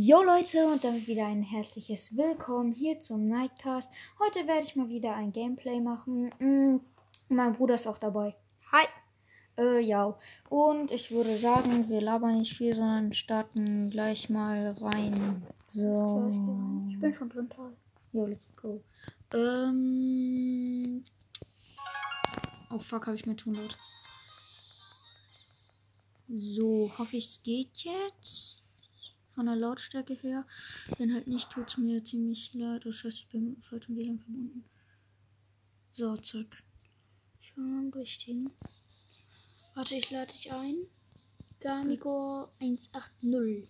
Jo Leute und damit wieder ein herzliches Willkommen hier zum Nightcast. Heute werde ich mal wieder ein Gameplay machen. Mm, mein Bruder ist auch dabei. Hi. Äh, ja. Und ich würde sagen, wir labern nicht viel, sondern starten gleich mal rein. So. Ich bin schon drin. Jo, let's go. Ähm. Oh fuck, habe ich mir tun laut. So, hoffe ich, es geht jetzt. Von der Lautstärke her. Wenn halt nicht, tut es mir ziemlich leid. Oh scheiße, ich bin mit dem falschen WLAN verbunden. So, zack. Schon richtigen. Warte, ich lade dich ein. Gamigo 180.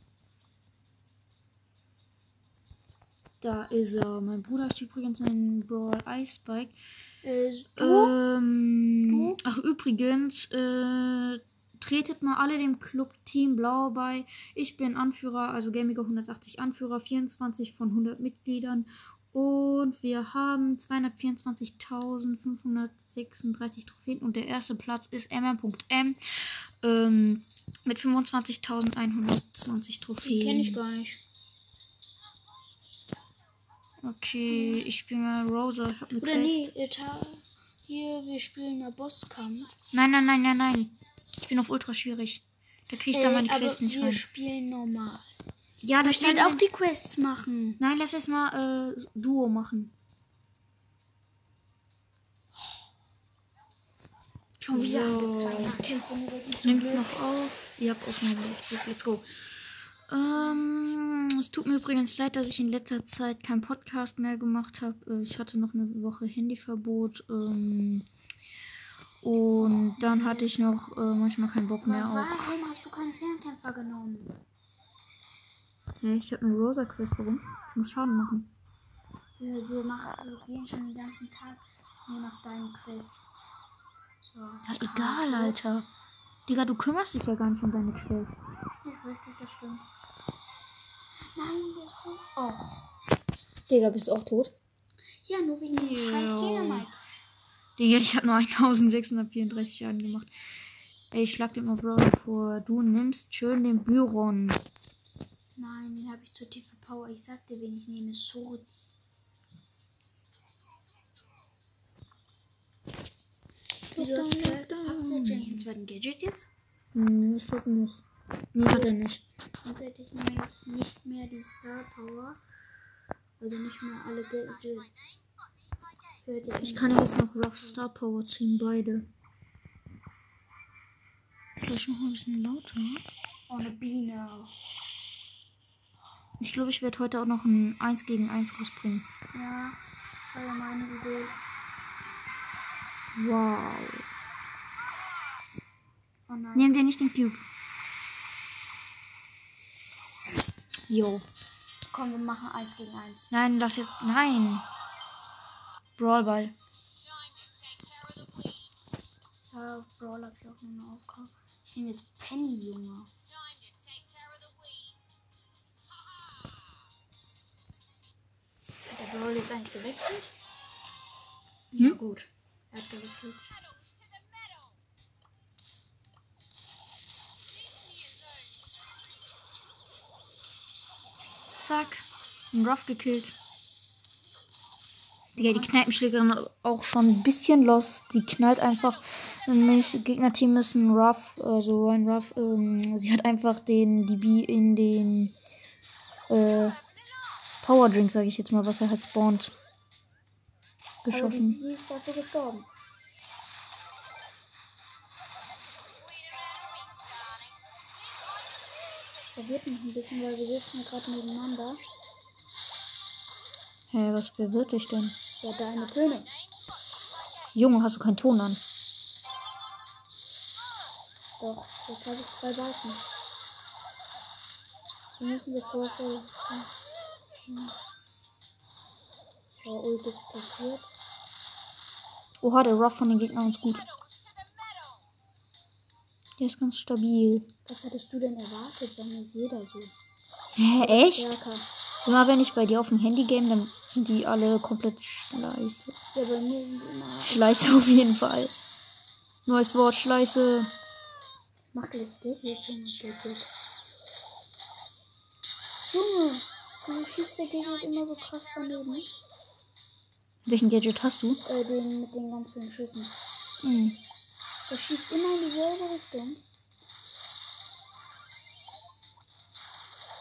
Da ist er. Mein Bruder hat übrigens einen Brawl Ice Bike. Äh, Ähm, ach, übrigens, äh, tretet mal alle dem Club Team Blau bei. Ich bin Anführer, also Gamiger 180 Anführer, 24 von 100 Mitgliedern. Und wir haben 224.536 Trophäen. Und der erste Platz ist mm.m ähm, mit 25.120 Trophäen. den kenne ich gar nicht. Okay, ich spiele mal Rosa. Ich hab eine Oder Quest. nee, hier, wir spielen mal Bosskampf. Nein, nein, nein, nein, nein. Ich bin auf ultra schwierig. Da kriege ich da Ey, meine aber Quest nicht wir rein. spielen normal. Ja, Da das steht steht auch die Quests machen. Nein, lass erst mal äh, Duo machen. Schon wieder So. wir zwei Nahkämpfe. Nimm's noch auf. Ihr habt Aufnahme. Let's go. Ähm, es tut mir übrigens leid, dass ich in letzter Zeit keinen Podcast mehr gemacht habe. Ich hatte noch eine Woche Handyverbot. Ähm, und dann hatte ich noch äh, manchmal keinen Bock mehr auf. warum hast du keinen Fernkämpfer genommen? Ja, ich habe eine Rosa Quest. Warum? Ich muss Schaden machen. Wir, wir, machen, wir gehen schon den ganzen Tag nur nach deinen Quests. So, Ja, egal, Alter. Digga, du kümmerst dich ja gar nicht um deine Quests. Nicht richtig, das stimmt. Nein, der Hund. Och. Digga, bist du auch tot? Ja, nur wegen dem Ja. scheiß Dynamite. Digga, ich habe nur 1634 Schaden gemacht. Ey, ich schlag dir mal Brawler vor. Du nimmst schön den Byron. Nein, den habe ich zu tiefe Power. Ich sagte, wen ich nehme. Hat der Jenny einen zweiten Gadget jetzt? Hm, ich glaube nicht. Nee, hat er nicht. Sonst hätte ich nämlich nicht mehr die Star Power. Also nicht mehr alle Gadgets. Ich kann jetzt noch Rough Star Power ziehen, beide. Vielleicht noch ein bisschen lauter. Oh, eine Biene. Ich glaube, ich werde heute auch noch ein 1 gegen 1 rausbringen. Ja, das war ja meine Idee. Wow. Oh nein. Nehm dir nicht den Cube. Jo. Komm, wir machen 1 gegen 1. Nein, lass jetzt. Nein. Brawlball. Ja, auf Brawl hab ich auch noch eine Aufgabe. Ich nehme jetzt Penny, Junge. Hat der Brawl jetzt eigentlich gewechselt? Ja, Hm? gut. Er hat gewechselt. Zack. Ein Ruff gekillt. Digga, die Kneipenschlägerin auch schon ein bisschen lost. Die knallt einfach. Nämlich Gegnerteam ist ein Ruff, also Ryan Ruff. Ähm, sie hat einfach den DB in den äh, Power Drink, sage ich jetzt mal, was er halt spawnt. Geschossen. Die, ist dafür gestorben. Das verwirrt mich ein bisschen, weil wir sitzen gerade nebeneinander. Hä, was verwirrt dich denn? Ja, deine Töne. Junge, hast du keinen Ton an? Doch, jetzt habe ich zwei Balken. Wir müssen sofort. So, Ult ist platziert. Oha, der Ruff von den Gegnern ist gut. Der ist ganz stabil. Was hättest du denn erwartet, wenn es jeder so Hä, echt? stärker? Immer wenn ich bei dir auf dem Handy game, dann sind die alle komplett schleiße. Ja, bei mir sind immer. Schleiße auf jeden Fall. Neues Wort, Schleiße. Mach gleich dich, ich. Junge, du schießt der Gegner immer so krass daneben. Welchen Gadget hast du? Äh, den mit den ganz vielen Schüssen. Hm. Der schießt immer in dieselbe Richtung.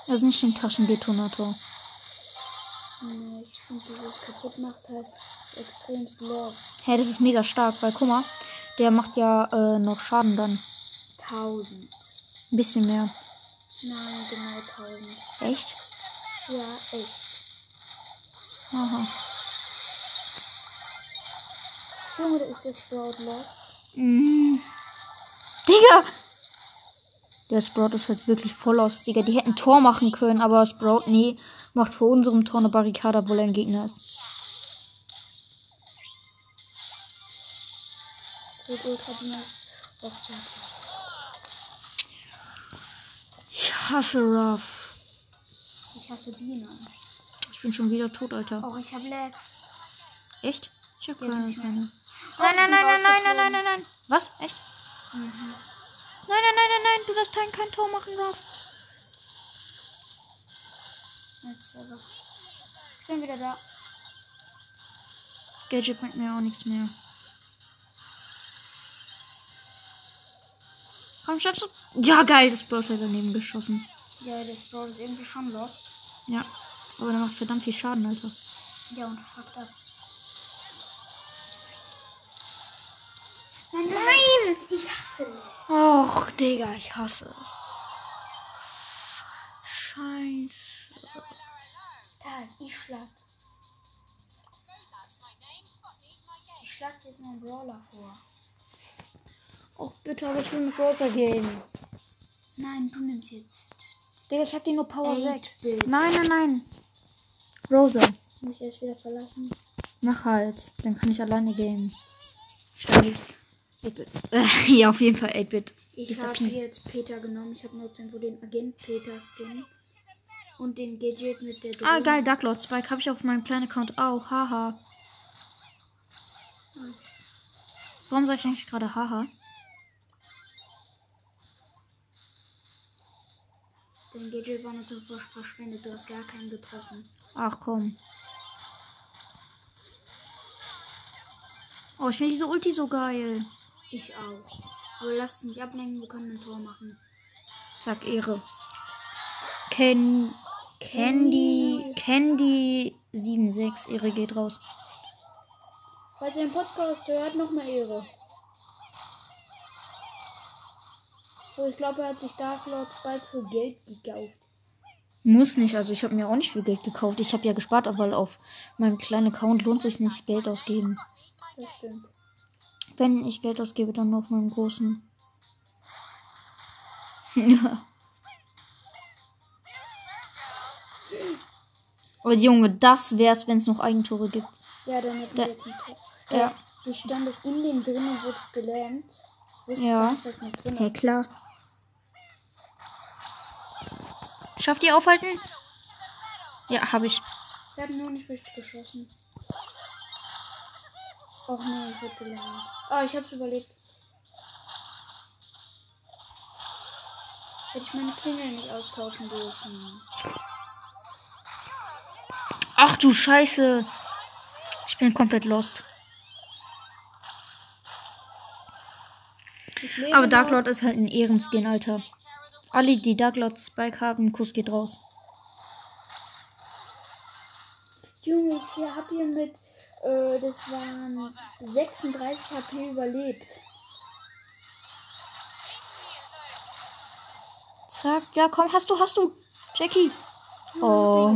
Also nicht den Taschendetonator. Nee, ich finde dieses kaputt macht halt extrem los. Hä, das ist mega stark, weil guck mal, der macht ja äh, noch Schaden dann. 1000. Ein bisschen mehr. Nein, genau 1000. Echt? Ja, echt. Aha. Junge, ist der Sprout lost. Mm. Digga! Der Sprout ist halt wirklich voll aus, Digga. Die hätten Tor machen können, aber Sprout, nee, macht vor unserem Tor eine Barrikade, obwohl er ein Gegner ist. Ja. Ich hasse Ruff. Ich hasse Bienen. Ich bin schon wieder tot, Alter. Och, ich hab Lex. Echt? Ich hab keine. Nein, nein, nein, nein, nein, nein, nein, nein, nein. Was? Echt? Mhm. Nein, nein, nein, nein, nein. Du darfst kein, kein Tor machen, Ruff. Jetzt aber. Ich bin wieder da. Gadget bringt mir auch nichts mehr. Komm, schaffst du? Ja, geil, das Bros hat daneben geschossen. Ja, der Sprout ist irgendwie schon lost. Ja. Aber der macht verdammt viel Schaden, Alter. Ja, und fucked up. Nein, nein! Ich hasse Lex. Och, Digga, ich hasse es. Scheiße. Tal, ich schlag. Ich schlag jetzt meinen Brawler vor. Och, bitte, aber ich will mit Rosa gehen. Nein, du nimmst jetzt. Digga, ich hab die nur Power 6. 8-Bit. Nein, nein, nein. Rosa, Muss ich erst wieder verlassen? mach halt. Dann kann ich alleine gehen. Stabil. 8-Bit. Äh, ja, auf jeden Fall 8-Bit. Ich habe jetzt Peter genommen. Ich habe nur irgendwo den Agent Peter Skin. Und den Gadget mit der Ah, Drohne. geil, Darklord Spike habe ich auf meinem kleinen Account auch. Haha. Warum sage ich eigentlich gerade haha? Dein Gadget war natürlich versch- verschwendet. Du hast gar keinen getroffen. Ach komm. Oh, ich finde diese Ulti so geil. Ich auch. Aber lass es nicht ablenken. Wir können ein Tor machen. Zack, Ehre. Ken Candy Candy 76. Ehre geht raus. Falls ihr den Podcast hört, noch mal Ehre. So, ich glaube, er hat sich Dark Lord Spike für Geld gekauft. Muss nicht, also ich habe mir auch nicht viel Geld gekauft. Ich habe ja gespart, aber auf meinem kleinen Account lohnt sich nicht Geld ausgeben. Das stimmt. Wenn ich Geld ausgebe, dann nur auf meinem großen. Ja. Und Junge, das wär's, wenn es noch Eigentore gibt. Ja, dann hätten wir jetzt ein Tor. Ja. Ja. Du standest in den drin und wurdest gelähmt. Ja. nicht, Ja, klar. Schafft ihr aufhalten? Ja, habe ich. Ich habe nur nicht richtig geschossen. Och nee, ich wurde gelähmt. Ah, ich hab's überlebt. Hätte ich meine Klingel nicht austauschen dürfen. Ach du Scheiße. Ich bin komplett lost. Aber. Dark Lord ist halt ein Ehrenskin, Alter. Alle, die Dark Lord Spike haben, Kuss geht raus. Junge, ich hab hier mit, äh, das waren 36 HP überlebt. Zack, ja komm, hast du, hast du. Jackie. Ja, Oh.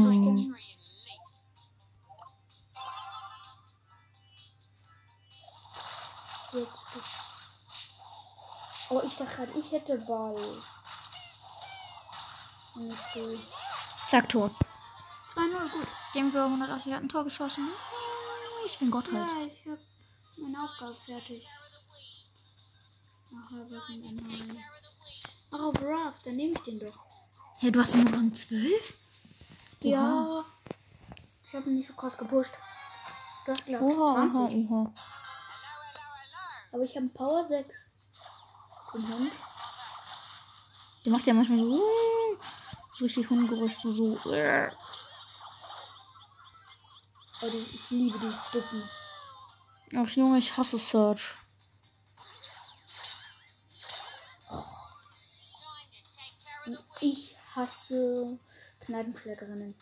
Jetzt. Oh, ich dachte gerade, ich hätte Ball. Okay. Zack, Tor. 2-0, gut. Dem wir 180 hat ein Tor geschossen. Ich bin Gott halt. Ja, ich hab meine Aufgabe fertig. Ach, was ein Anhang. Ach, auf Raft, dann nehme ich den doch. Hey, du hast nur Rang 12? Ja. Ich habe ihn nicht so krass gepusht. Du hast, glaube ich, Oha, 20. oha, oha. Aber ich habe einen Power 6. Den Hund. Der macht ja manchmal so, so richtig Hungerig, so. so Alter, ich liebe dieses Ducken. Ach Junge, ich hasse Search. Ich hasse Kneipenschlägerinnen.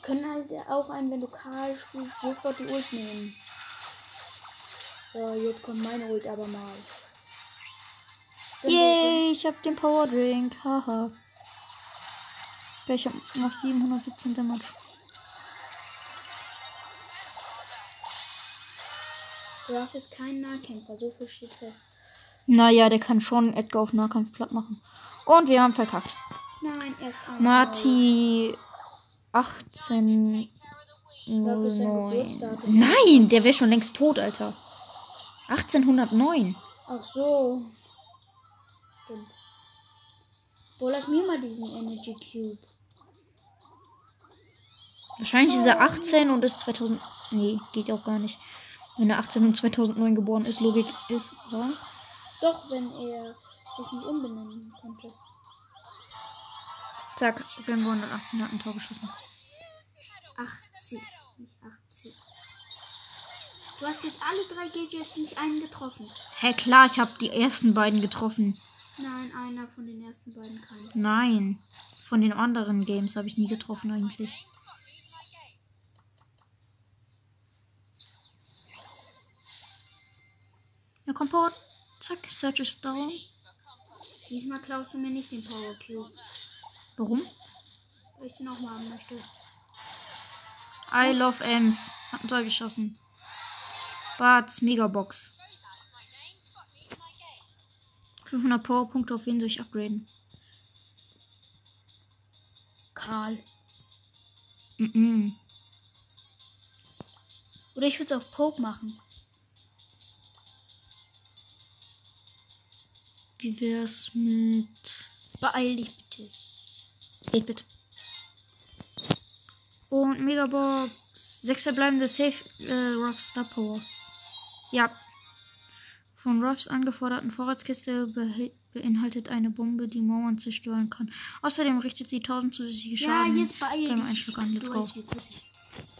Können halt auch einen, wenn du Karl spielst, sofort die Ult nehmen. So, jetzt kommt meine Ult aber mal. Yay, ich hab den Power Drink. Haha. Ich hab noch 717 Damage. Ruff ist kein Nahkämpfer, so viel steht fest. Naja, der kann schon Edgar auf Nahkampf platt machen. Und wir haben verkackt. Nein, erst eins. Marty 18. glaub, das ist sein 09. Geburtsdatum. Nein, der wäre schon längst tot, Alter. 1809. Ach so. Stimmt. Boah, lass mir mal diesen Energy Cube. Wahrscheinlich ist er 18 und ist 2000. Nee, geht auch gar nicht. Wenn er 18 und 2009 geboren ist, Logik ist, ja. Doch, wenn er sich nicht umbenennen konnte. Zack, Rambo 118 hat ein Tor geschossen. 80, nicht 80. Du hast jetzt alle drei Gadgets nicht einen getroffen. Hä, klar, ich habe die ersten beiden getroffen. Nein, einer von den ersten beiden kann. Nein. Von den anderen Games habe ich nie getroffen eigentlich. Komm, Power. Zack, Search is down. Diesmal klaust du mir nicht den Power Cube, Warum? weil ich den auch mal haben möchte. I love Ems. Hat ein Tor geschossen. Barts Megabox. 500 Powerpunkte, auf wen soll ich upgraden? Karl. Mhm. Oder ich würde es auf Poke machen. Wie wär's mit. Beeil dich bitte. 8-Bit. Und Megabox. Sechs verbleibende Safe äh, Ruff Star Power. Ja. Von Ruffs angeforderten Vorratskiste beinhaltet eine Bombe, die Mauern zerstören kann. Außerdem richtet sie 1000 zusätzliche Ja, Schaden. jetzt beeil beim. Einschlag an. Let's go.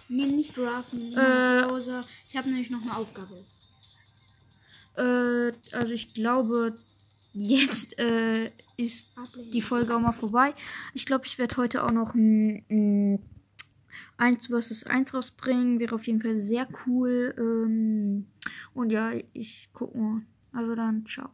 Nimm nicht Ruff, nimm Äh. Ich habe nämlich noch eine Aufgabe. Äh, also ich glaube, jetzt äh, ist die Folge auch mal vorbei. Ich glaube, ich werde heute auch noch ein, ein 1 vs 1 rausbringen. Wäre auf jeden Fall sehr cool. Ähm, und ja, ich guck mal. Also dann, ciao.